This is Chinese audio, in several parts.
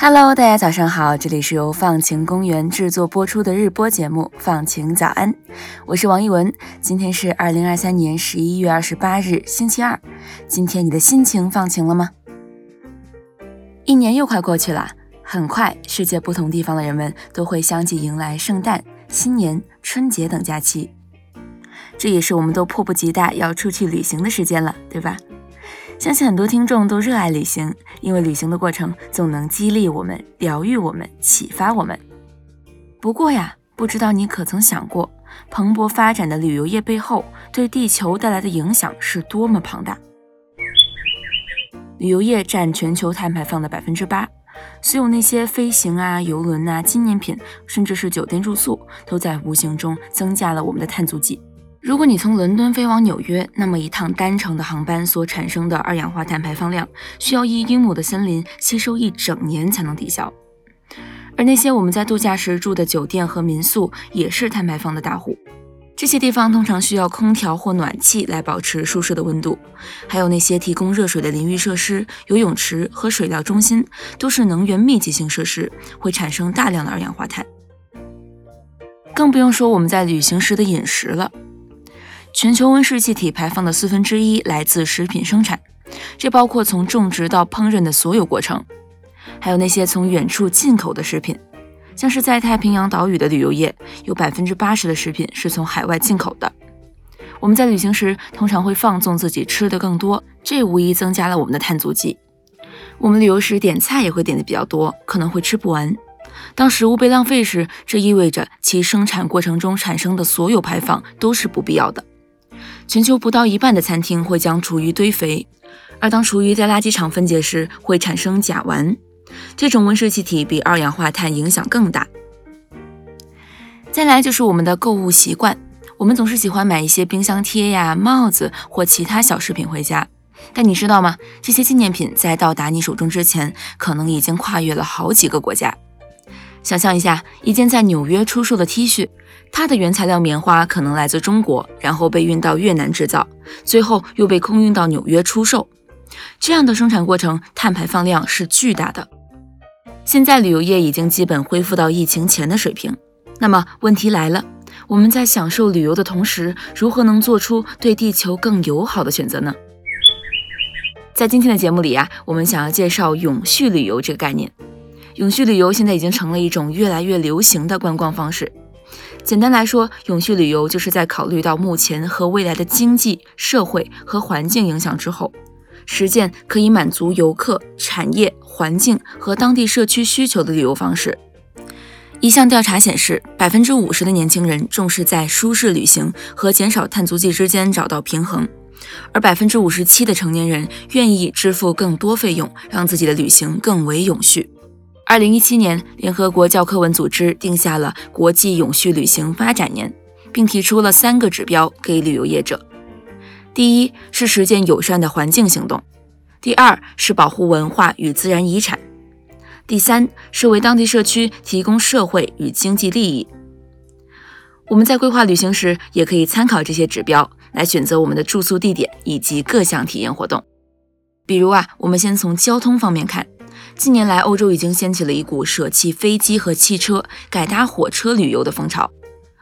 Hello，大家早上好，这里是由放晴公园制作播出的日播节目《放晴早安》，我是王一文。今天是二零二三年十一月二十八日，星期二。今天你的心情放晴了吗？一年又快过去了，很快，世界不同地方的人们都会相继迎来圣诞、新年、春节等假期，这也是我们都迫不及待要出去旅行的时间了，对吧？相信很多听众都热爱旅行，因为旅行的过程总能激励我们、疗愈我们、启发我们。不过呀，不知道你可曾想过，蓬勃发展的旅游业背后对地球带来的影响是多么庞大？旅游业占全球碳排放的百分之八，所有那些飞行啊、游轮呐、纪念品，甚至是酒店住宿，都在无形中增加了我们的碳足迹。如果你从伦敦飞往纽约，那么一趟单程的航班所产生的二氧化碳排放量，需要一英亩的森林吸收一整年才能抵消。而那些我们在度假时住的酒店和民宿，也是碳排放的大户。这些地方通常需要空调或暖气来保持舒适的温度，还有那些提供热水的淋浴设施、游泳池和水疗中心，都是能源密集型设施，会产生大量的二氧化碳。更不用说我们在旅行时的饮食了。全球温室气体排放的四分之一来自食品生产，这包括从种植到烹饪的所有过程，还有那些从远处进口的食品，像是在太平洋岛屿的旅游业，有百分之八十的食品是从海外进口的。我们在旅行时通常会放纵自己吃的更多，这无疑增加了我们的碳足迹。我们旅游时点菜也会点的比较多，可能会吃不完。当食物被浪费时，这意味着其生产过程中产生的所有排放都是不必要的。全球不到一半的餐厅会将厨余堆肥，而当厨余在垃圾场分解时，会产生甲烷，这种温室气体比二氧化碳影响更大。再来就是我们的购物习惯，我们总是喜欢买一些冰箱贴呀、帽子或其他小饰品回家，但你知道吗？这些纪念品在到达你手中之前，可能已经跨越了好几个国家。想象一下，一件在纽约出售的 T 恤。它的原材料棉花可能来自中国，然后被运到越南制造，最后又被空运到纽约出售。这样的生产过程碳排放量是巨大的。现在旅游业已经基本恢复到疫情前的水平。那么问题来了，我们在享受旅游的同时，如何能做出对地球更友好的选择呢？在今天的节目里呀，我们想要介绍永续旅游这个概念。永续旅游现在已经成了一种越来越流行的观光方式。简单来说，永续旅游就是在考虑到目前和未来的经济社会和环境影响之后，实践可以满足游客、产业、环境和当地社区需求的旅游方式。一项调查显示，百分之五十的年轻人重视在舒适旅行和减少碳足迹之间找到平衡，而百分之五十七的成年人愿意支付更多费用，让自己的旅行更为永续。二零一七年，联合国教科文组织定下了国际永续旅行发展年，并提出了三个指标给旅游业者：第一是实践友善的环境行动；第二是保护文化与自然遗产；第三是为当地社区提供社会与经济利益。我们在规划旅行时，也可以参考这些指标来选择我们的住宿地点以及各项体验活动。比如啊，我们先从交通方面看。近年来，欧洲已经掀起了一股舍弃飞机和汽车，改搭火车旅游的风潮。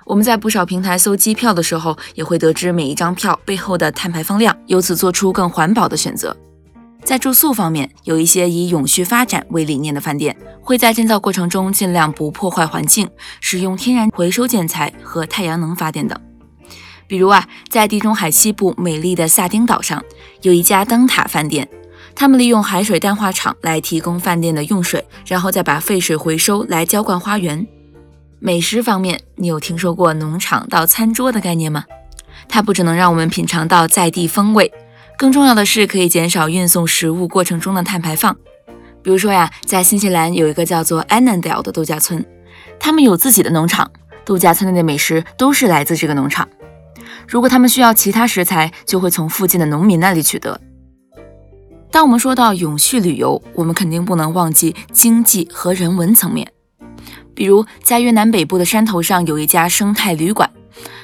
我们在不少平台搜机票的时候，也会得知每一张票背后的碳排放量，由此做出更环保的选择。在住宿方面，有一些以永续发展为理念的饭店，会在建造过程中尽量不破坏环境，使用天然回收建材和太阳能发电等。比如啊，在地中海西部美丽的萨丁岛上，有一家灯塔饭店。他们利用海水淡化厂来提供饭店的用水，然后再把废水回收来浇灌花园。美食方面，你有听说过农场到餐桌的概念吗？它不只能让我们品尝到在地风味，更重要的是可以减少运送食物过程中的碳排放。比如说呀，在新西兰有一个叫做 Annandale 的度假村，他们有自己的农场，度假村内的美食都是来自这个农场。如果他们需要其他食材，就会从附近的农民那里取得。当我们说到永续旅游，我们肯定不能忘记经济和人文层面。比如，在越南北部的山头上有一家生态旅馆，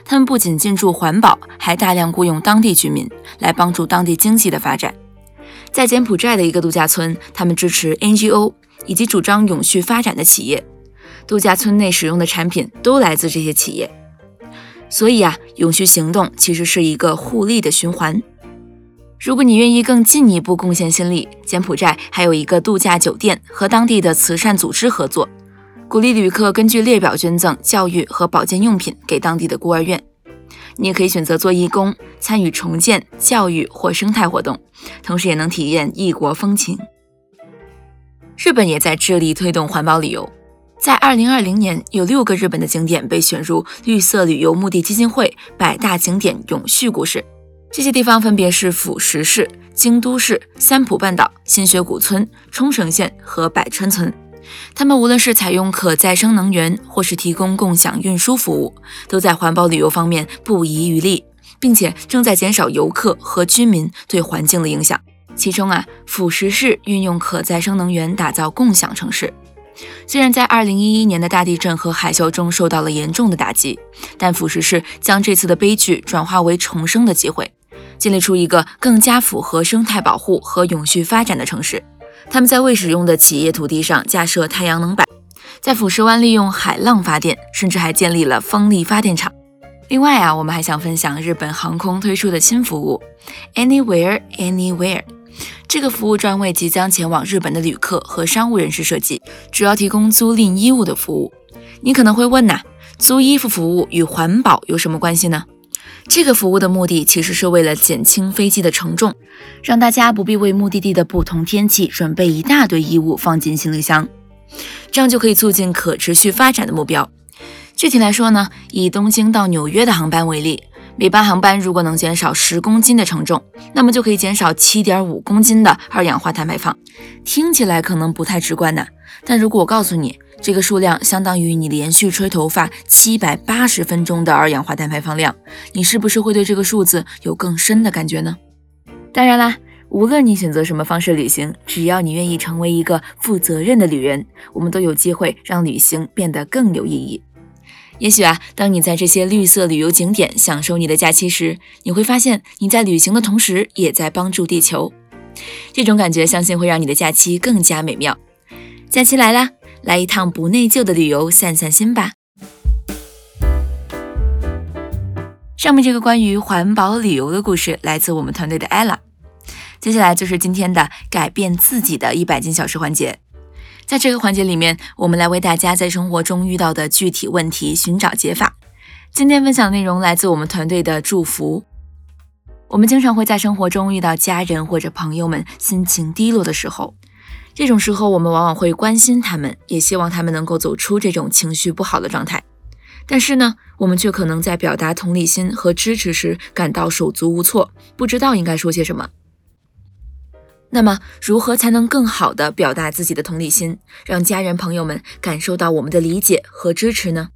他们不仅进驻环保，还大量雇佣当地居民来帮助当地经济的发展。在柬埔寨的一个度假村，他们支持 NGO，以及主张永续发展的企业。度假村内使用的产品都来自这些企业。所以啊，永续行动其实是一个互利的循环。如果你愿意更进一步贡献心力，柬埔寨还有一个度假酒店和当地的慈善组织合作，鼓励旅客根据列表捐赠教育和保健用品给当地的孤儿院。你也可以选择做义工，参与重建、教育或生态活动，同时也能体验异国风情。日本也在致力推动环保旅游。在二零二零年，有六个日本的景点被选入绿色旅游目的基金会百大景点永续故事。这些地方分别是富石市、京都市、三浦半岛、新学古村、冲绳县和百川村。他们无论是采用可再生能源，或是提供共享运输服务，都在环保旅游方面不遗余力，并且正在减少游客和居民对环境的影响。其中啊，富石市运用可再生能源打造共享城市。虽然在2011年的大地震和海啸中受到了严重的打击，但富士市将这次的悲剧转化为重生的机会，建立出一个更加符合生态保护和永续发展的城市。他们在未使用的企业土地上架设太阳能板，在富士湾利用海浪发电，甚至还建立了风力发电厂。另外啊，我们还想分享日本航空推出的新服务，Anywhere Anywhere。这个服务专为即将前往日本的旅客和商务人士设计，主要提供租赁衣物的服务。你可能会问呐，租衣服服务与环保有什么关系呢？这个服务的目的其实是为了减轻飞机的承重，让大家不必为目的地的不同天气准备一大堆衣物放进行李箱，这样就可以促进可持续发展的目标。具体来说呢，以东京到纽约的航班为例。每班航班如果能减少十公斤的承重，那么就可以减少七点五公斤的二氧化碳排放。听起来可能不太直观呢，但如果我告诉你这个数量相当于你连续吹头发七百八十分钟的二氧化碳排放量，你是不是会对这个数字有更深的感觉呢？当然啦，无论你选择什么方式旅行，只要你愿意成为一个负责任的旅人，我们都有机会让旅行变得更有意义。也许啊，当你在这些绿色旅游景点享受你的假期时，你会发现你在旅行的同时也在帮助地球。这种感觉相信会让你的假期更加美妙。假期来啦，来一趟不内疚的旅游，散散心吧。上面这个关于环保旅游的故事来自我们团队的 Ella。接下来就是今天的改变自己的一百件小事环节。在这个环节里面，我们来为大家在生活中遇到的具体问题寻找解法。今天分享内容来自我们团队的祝福。我们经常会在生活中遇到家人或者朋友们心情低落的时候，这种时候我们往往会关心他们，也希望他们能够走出这种情绪不好的状态。但是呢，我们却可能在表达同理心和支持时感到手足无措，不知道应该说些什么。那么，如何才能更好地表达自己的同理心，让家人朋友们感受到我们的理解和支持呢？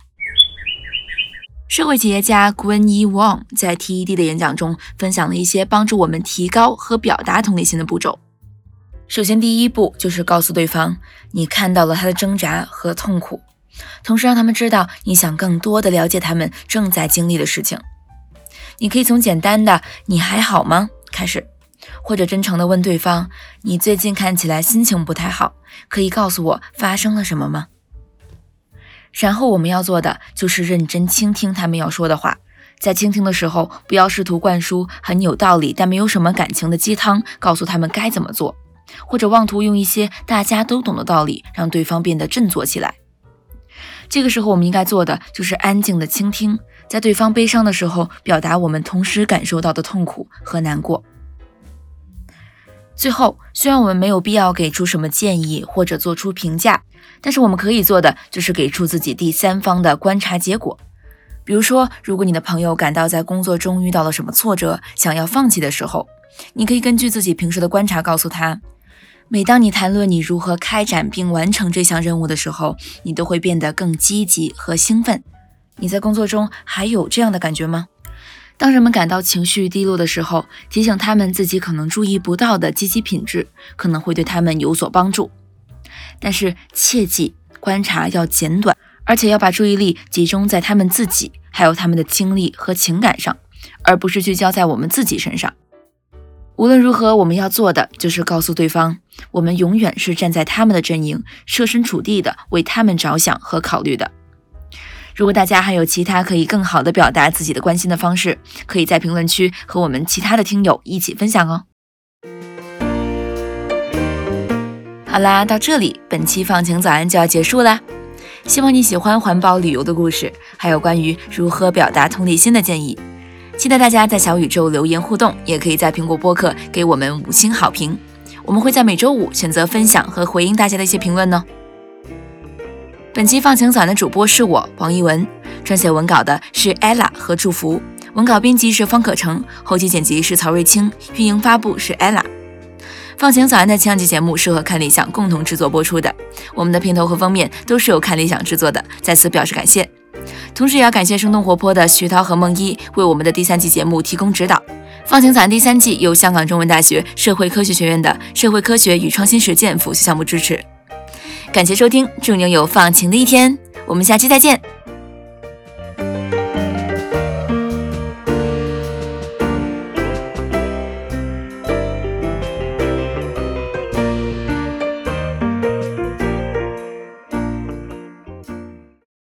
社会企业家 Gwen E. Wang 在 TED 的演讲中分享了一些帮助我们提高和表达同理心的步骤。首先，第一步就是告诉对方你看到了他的挣扎和痛苦，同时让他们知道你想更多的了解他们正在经历的事情。你可以从简单的“你还好吗”开始。或者真诚的问对方：“你最近看起来心情不太好，可以告诉我发生了什么吗？”然后我们要做的就是认真倾听他们要说的话，在倾听的时候，不要试图灌输很有道理但没有什么感情的鸡汤，告诉他们该怎么做，或者妄图用一些大家都懂的道理让对方变得振作起来。这个时候，我们应该做的就是安静的倾听，在对方悲伤的时候，表达我们同时感受到的痛苦和难过。最后，虽然我们没有必要给出什么建议或者做出评价，但是我们可以做的就是给出自己第三方的观察结果。比如说，如果你的朋友感到在工作中遇到了什么挫折，想要放弃的时候，你可以根据自己平时的观察告诉他：每当你谈论你如何开展并完成这项任务的时候，你都会变得更积极和兴奋。你在工作中还有这样的感觉吗？当人们感到情绪低落的时候，提醒他们自己可能注意不到的积极品质，可能会对他们有所帮助。但是切记，观察要简短，而且要把注意力集中在他们自己，还有他们的经历和情感上，而不是聚焦在我们自己身上。无论如何，我们要做的就是告诉对方，我们永远是站在他们的阵营，设身处地的为他们着想和考虑的。如果大家还有其他可以更好的表达自己的关心的方式，可以在评论区和我们其他的听友一起分享哦。好啦，到这里，本期放晴早安就要结束啦。希望你喜欢环保旅游的故事，还有关于如何表达同理心的建议。期待大家在小宇宙留言互动，也可以在苹果播客给我们五星好评。我们会在每周五选择分享和回应大家的一些评论呢。本期放晴早安的主播是我王一文，撰写文稿的是 ella 和祝福，文稿编辑是方可成，后期剪辑是曹瑞清，运营发布是 ella。放晴早安的前两期节目是和看理想共同制作播出的，我们的片头和封面都是由看理想制作的，在此表示感谢。同时也要感谢生动活泼的徐涛和梦一为我们的第三季节目提供指导。放晴早安第三季由香港中文大学社会科学学院的社会科学与创新实践辅修项目支持。感谢收听，祝您有放晴的一天。我们下期再见。